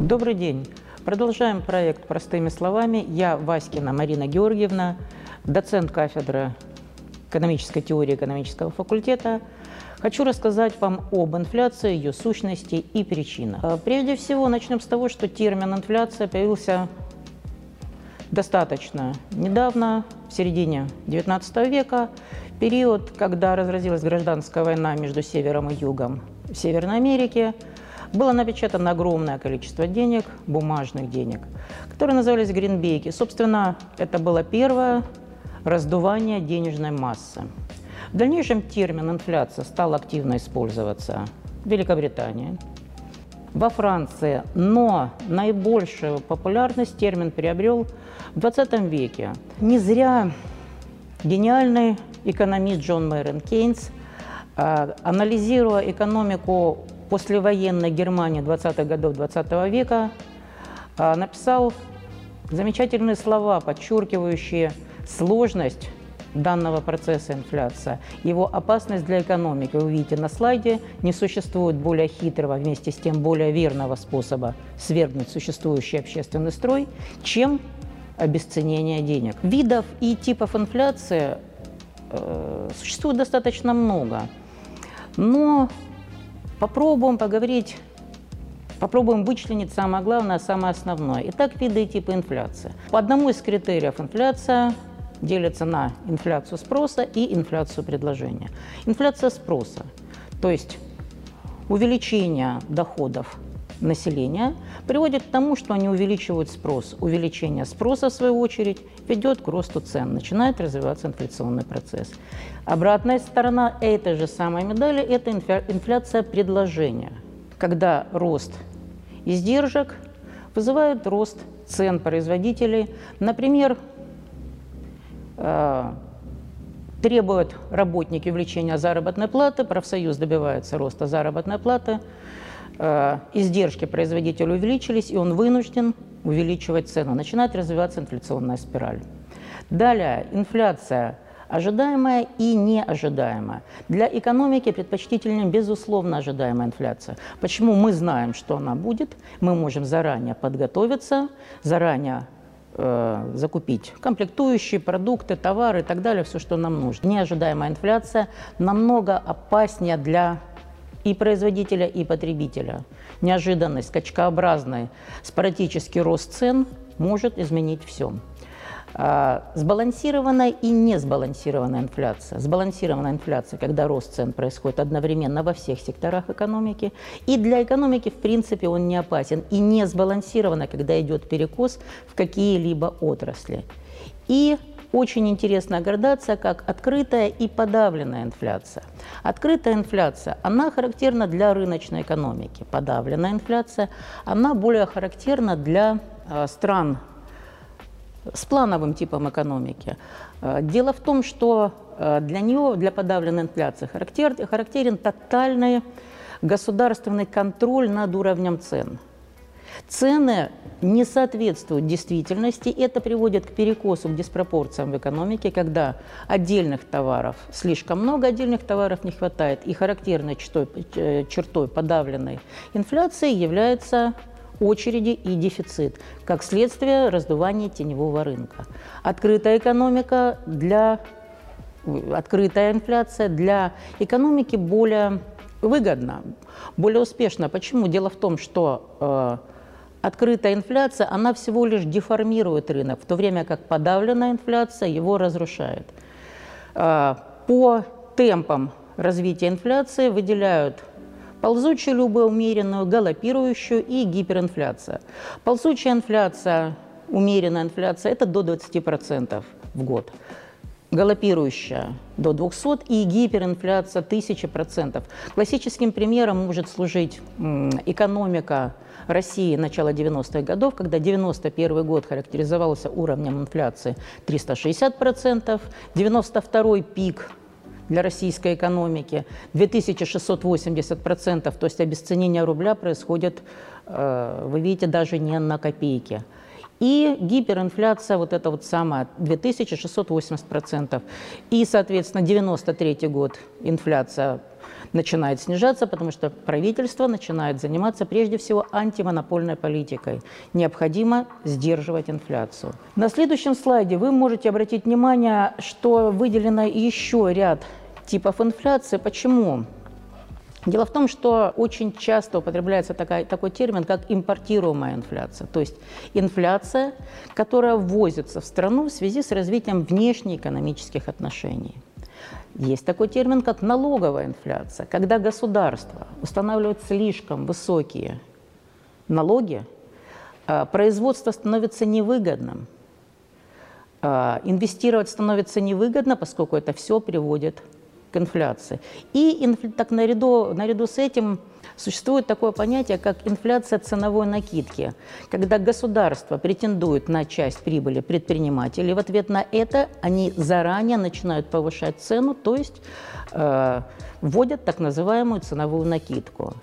Добрый день. Продолжаем проект «Простыми словами». Я Васькина Марина Георгиевна, доцент кафедры экономической теории экономического факультета. Хочу рассказать вам об инфляции, ее сущности и причинах. Э, Прежде всего, начнем с того, что термин «инфляция» появился достаточно недавно, в середине XIX века, период, когда разразилась гражданская война между Севером и Югом в Северной Америке, было напечатано огромное количество денег, бумажных денег, которые назывались гринбейки. Собственно, это было первое раздувание денежной массы. В дальнейшем термин «инфляция» стал активно использоваться в Великобритании, во Франции, но наибольшую популярность термин приобрел в 20 веке. Не зря гениальный экономист Джон Мэрон Кейнс, а, анализируя экономику послевоенной Германии 20-х годов 20 -го века, а, написал замечательные слова, подчеркивающие сложность данного процесса инфляции, его опасность для экономики. Вы видите на слайде, не существует более хитрого, вместе с тем более верного способа свергнуть существующий общественный строй, чем обесценение денег. Видов и типов инфляции э, существует достаточно много, но попробуем поговорить Попробуем вычленить самое главное, самое основное. Итак, виды и типы инфляции. По одному из критериев инфляция делится на инфляцию спроса и инфляцию предложения. Инфляция спроса, то есть увеличение доходов населения приводит к тому, что они увеличивают спрос. Увеличение спроса, в свою очередь, ведет к росту цен, начинает развиваться инфляционный процесс. Обратная сторона этой же самой медали – это инфляция предложения, когда рост издержек вызывает рост цен производителей. Например, Э, требуют работники увеличения заработной платы, профсоюз добивается роста заработной платы, издержки производителя увеличились, и он вынужден увеличивать цену. Начинает развиваться инфляционная спираль. Далее, инфляция ожидаемая и неожидаемая. Для экономики предпочтительнее, безусловно, ожидаемая инфляция. Почему мы знаем, что она будет, мы можем заранее подготовиться, заранее э, закупить комплектующие, продукты, товары и так далее, все, что нам нужно. Неожидаемая инфляция намного опаснее для и производителя, и потребителя. Неожиданность, скачкообразный, спорадический рост цен может изменить все. А, сбалансированная и несбалансированная инфляция. Сбалансированная инфляция, когда рост цен происходит одновременно во всех секторах экономики. И для экономики, в принципе, он не опасен. И не сбалансированная, когда идет перекос в какие-либо отрасли. И очень интересная градация, как открытая и подавленная инфляция. Открытая инфляция, она характерна для рыночной экономики. Подавленная инфляция, она более характерна для э, стран с плановым типом экономики. Э, дело в том, что э, для нее, для подавленной инфляции, характер, характерен тотальный государственный контроль над уровнем цен. Цены не соответствуют действительности, это приводит к перекосу, к диспропорциям в экономике, когда отдельных товаров слишком много, отдельных товаров не хватает. И характерной чертой, э, чертой подавленной инфляции является очереди и дефицит, как следствие раздувания теневого рынка. Открытая экономика для открытая инфляция для экономики более выгодна, более успешна. Почему? Дело в том, что э, открытая инфляция, она всего лишь деформирует рынок, в то время как подавленная инфляция его разрушает. Э, по темпам развития инфляции выделяют ползучую любую умеренную, галопирующую и гиперинфляция. Ползучая инфляция, умеренная инфляция – это до 20% в год. Галопирующая до 200 и гиперинфляция 1000%. Классическим примером может служить экономика России начала 90-х годов, когда 91 год характеризовался уровнем инфляции 360%, 92 пик для российской экономики. 2680%, то есть обесценение рубля происходит, э, вы видите, даже не на копейки. И гиперинфляция, вот это вот самая, 2680%. И, соответственно, 93 год инфляция начинает снижаться, потому что правительство начинает заниматься прежде всего антимонопольной политикой. Необходимо сдерживать инфляцию. На следующем слайде вы можете обратить внимание, что выделено еще ряд типов инфляции. Почему? Дело в том, что очень часто употребляется такая, такой термин, как импортируемая инфляция, то есть инфляция, которая ввозится в страну в связи с развитием внешнеэкономических отношений. Есть такой термин, как налоговая инфляция, когда государство устанавливает слишком высокие налоги, а, производство становится невыгодным, а, инвестировать становится невыгодно, поскольку это все приводит к инфляции. И так наряду, наряду с этим существует такое понятие, как инфляция ценовой накидки, когда государство претендует на часть прибыли предпринимателей, в ответ на это они заранее начинают повышать цену, то есть э, вводят так называемую ценовую накидку.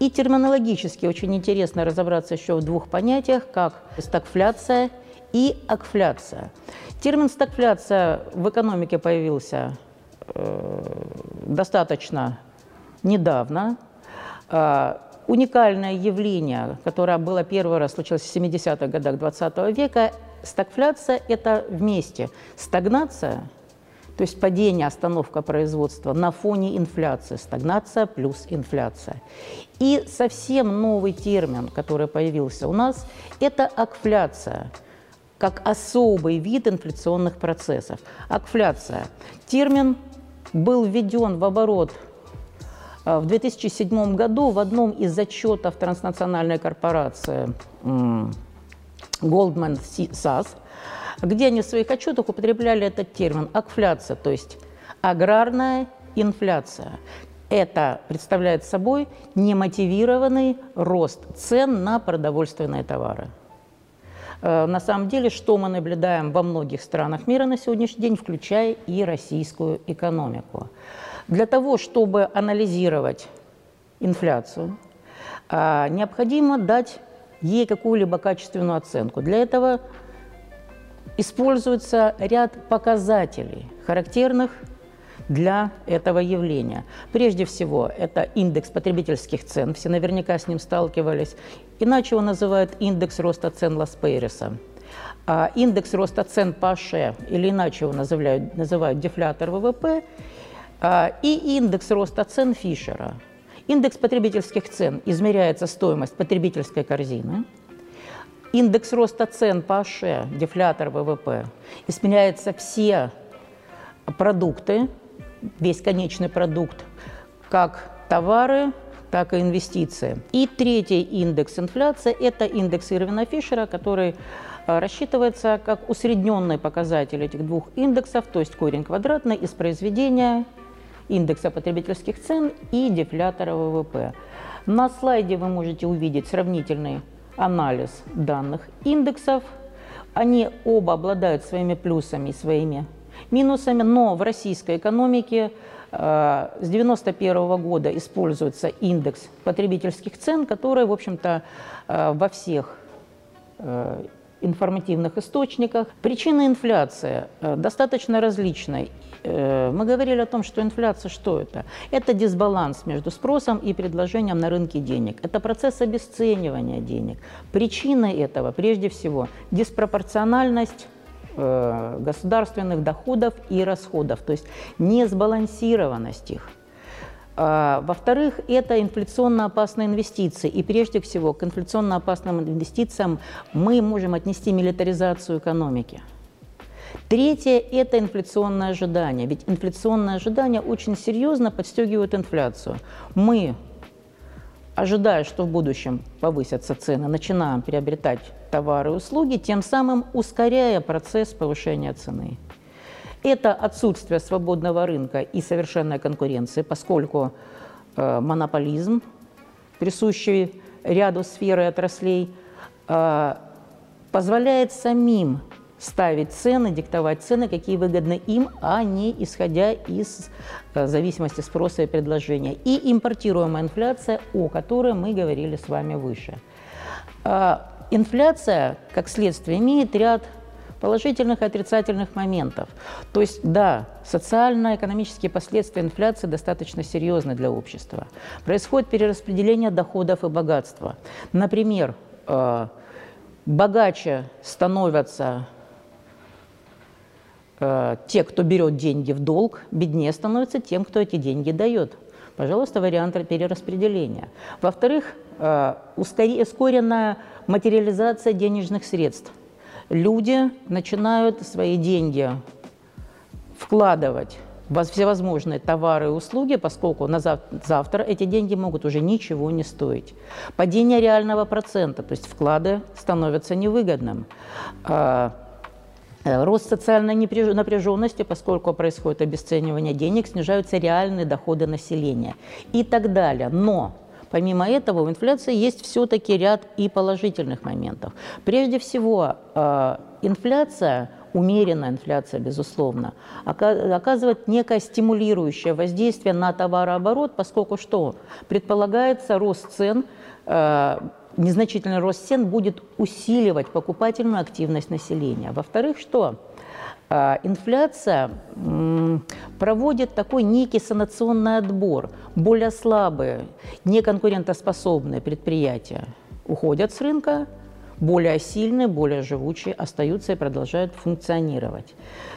И терминологически очень интересно разобраться еще в двух понятиях, как стагфляция и акфляция. Термин стагфляция в экономике появился достаточно недавно. А, уникальное явление, которое было первый раз, случилось в 70-х годах 20 века, стагфляция – это вместе стагнация, то есть падение, остановка производства на фоне инфляции, стагнация плюс инфляция. И совсем новый термин, который появился у нас, это акфляция как особый вид инфляционных процессов. Акфляция – термин был введен в оборот э, в 2007 году в одном из отчетов транснациональной корпорации Goldman Sachs, где они в своих отчетах употребляли этот термин «акфляция», то есть аграрная инфляция. Это представляет собой немотивированный рост цен на продовольственные товары. Э, на самом деле, что мы наблюдаем во многих странах мира на сегодняшний день, включая и российскую экономику. Для того, чтобы анализировать инфляцию, э, необходимо дать ей какую-либо качественную оценку. Для этого используется ряд показателей, характерных для этого явления. Прежде всего, это индекс потребительских цен, все наверняка с ним сталкивались. Иначе его называют индекс роста цен Лас-Пейреса. А индекс роста цен Паше, или иначе его называют, называют дефлятор ВВП, а, и индекс роста цен Фишера. Индекс потребительских цен измеряется стоимость потребительской корзины. Индекс роста цен по дефлятор ВВП, измеряются все продукты, весь конечный продукт, как товары, так и инвестиции. И третий индекс инфляции – это индекс Ирвина Фишера, который э, рассчитывается как усредненный показатель этих двух индексов, то есть корень квадратный из произведения индекса потребительских цен и дефлятора ВВП. На слайде вы можете увидеть сравнительный анализ данных индексов. Они оба обладают своими плюсами и своими минусами, но в российской экономике э, с 1991 года используется индекс потребительских цен, который, в общем-то, э, во всех э, информативных источниках. Причины инфляции достаточно различны. Мы говорили о том, что инфляция что это? Это дисбаланс между спросом и предложением на рынке денег. Это процесс обесценивания денег. Причиной этого, прежде всего, диспропорциональность Э, государственных доходов и расходов, то есть несбалансированность их. А, во-вторых, это инфляционно опасные инвестиции. И прежде всего к инфляционно опасным инвестициям мы можем отнести милитаризацию экономики. Третье – это инфляционное ожидание. Ведь инфляционное ожидание очень серьезно подстегивает инфляцию. Мы ожидая, что в будущем повысятся цены, начинаем приобретать товары и услуги, тем самым ускоряя процесс повышения цены. Это отсутствие свободного рынка и совершенной конкуренции, поскольку э, монополизм, присущий ряду сфер и отраслей, э, позволяет самим ставить цены, диктовать цены, какие выгодны им, а не исходя из э, зависимости спроса и предложения. И импортируемая инфляция, о которой мы говорили с вами выше. А, инфляция, как следствие, имеет ряд положительных и отрицательных моментов. То есть, да, социально-экономические последствия инфляции достаточно серьезны для общества. Происходит перераспределение доходов и богатства. Например, э, богаче становятся те, кто берет деньги в долг, беднее становится тем, кто эти деньги дает. Пожалуйста, вариант перераспределения. Во-вторых, э, ускоренная материализация денежных средств люди начинают свои деньги вкладывать в всевозможные товары и услуги, поскольку на завтра эти деньги могут уже ничего не стоить. Падение реального процента, то есть вклады становятся невыгодным. Э, рост социальной напряженности, поскольку происходит обесценивание денег, снижаются реальные доходы населения и так далее. Но Помимо этого, у инфляции есть все-таки ряд и положительных моментов. Прежде всего, э, инфляция умеренная инфляция, безусловно, оказывает некое стимулирующее воздействие на товарооборот, поскольку что? Предполагается рост цен, э, незначительный рост цен будет усиливать покупательную активность населения. Во-вторых, что? А, инфляция проводит такой некий санационный отбор. Более слабые, неконкурентоспособные предприятия уходят с рынка, более сильные, более живучие остаются и продолжают функционировать.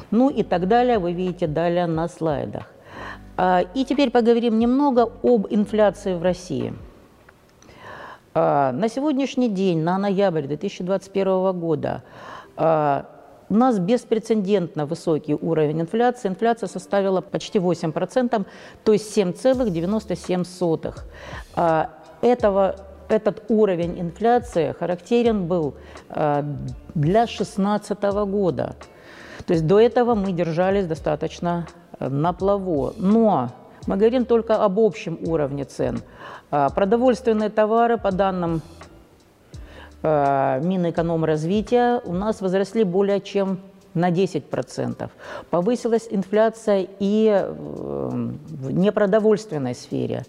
Ну и так далее, вы видите далее на слайдах. А, и теперь поговорим немного об инфляции в России. А, на сегодняшний день, на ноябрь 2021 года, у нас беспрецедентно высокий уровень инфляции. Инфляция составила почти 8%, то есть 7,97%. А, этого, этот уровень инфляции характерен был а, для 2016 года. То есть до этого мы держались достаточно э, на плаву. Но мы говорим только об общем уровне цен. А, продовольственные товары, по данным Э, Минэкономразвития у нас возросли более чем на 10%. Повысилась инфляция и э, в непродовольственной сфере.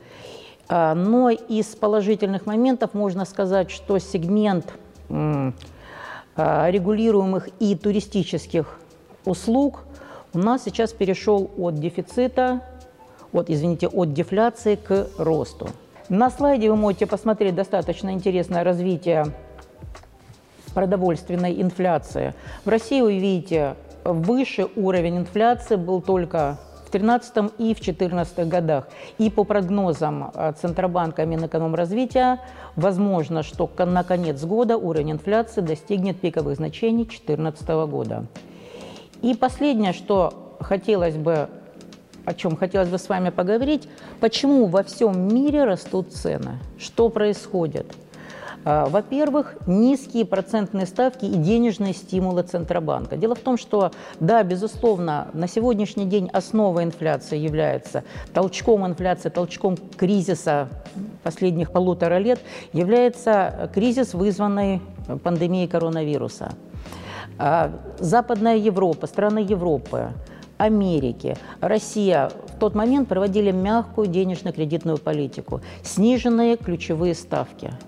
А, но из положительных моментов можно сказать, что сегмент а, регулируемых и туристических услуг у нас сейчас перешел от дефицита, от, извините, от дефляции к росту. На слайде вы можете посмотреть достаточно интересное развитие продовольственной инфляции. В России, вы видите, выше уровень инфляции был только в 2013 и в 2014 годах. И по прогнозам э, Центробанка Минэкономразвития, возможно, что на конец года уровень инфляции достигнет пиковых значений 2014 года. И последнее, что хотелось бы о чем хотелось бы с вами поговорить, почему во всем мире растут цены, что происходит – а, во-первых, низкие процентные ставки и денежные стимулы Центробанка. Дело в том, что, да, безусловно, на сегодняшний день основа инфляции является толчком инфляции, толчком кризиса последних полутора лет является кризис, вызванный пандемией коронавируса. А, Западная Европа, страны Европы, Америки, Россия в тот момент проводили мягкую денежно-кредитную политику, сниженные ключевые ставки –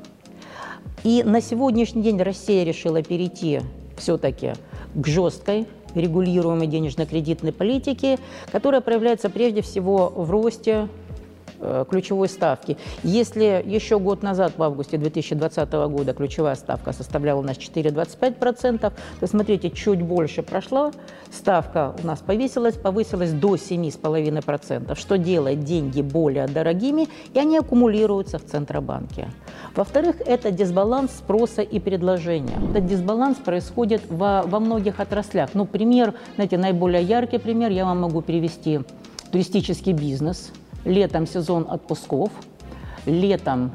и на сегодняшний день Россия решила перейти все-таки к жесткой регулируемой денежно-кредитной политике, которая проявляется прежде всего в росте ключевой ставки. Если еще год назад, в августе 2020 года, ключевая ставка составляла у нас 4,25%, то смотрите, чуть больше прошла, ставка у нас повысилась, повысилась до 7,5%, что делает деньги более дорогими, и они аккумулируются в Центробанке. Во-вторых, это дисбаланс спроса и предложения. Этот дисбаланс происходит во, во многих отраслях. Ну, пример, знаете, наиболее яркий пример я вам могу привести. Туристический бизнес – летом сезон отпусков, летом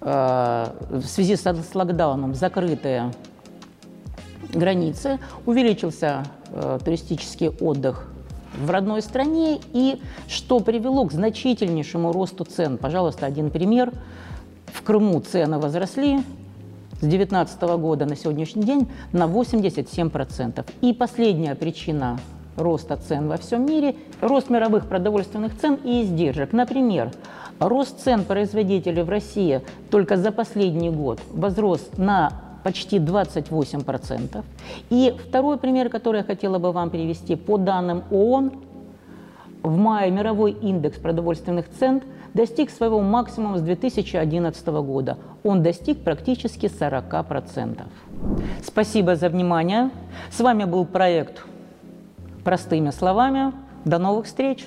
э, в связи с, с локдауном закрытые границы, увеличился э, туристический отдых в родной стране и что привело к значительнейшему росту цен. Пожалуйста, один пример. В Крыму цены возросли с 2019 года на сегодняшний день на 87%. И последняя причина роста цен во всем мире, рост мировых продовольственных цен и издержек. Например, рост цен производителей в России только за последний год возрос на почти 28%. И второй пример, который я хотела бы вам привести, по данным ООН, в мае мировой индекс продовольственных цен достиг своего максимума с 2011 года. Он достиг практически 40%. Спасибо за внимание. С вами был проект «Простыми словами». До новых встреч!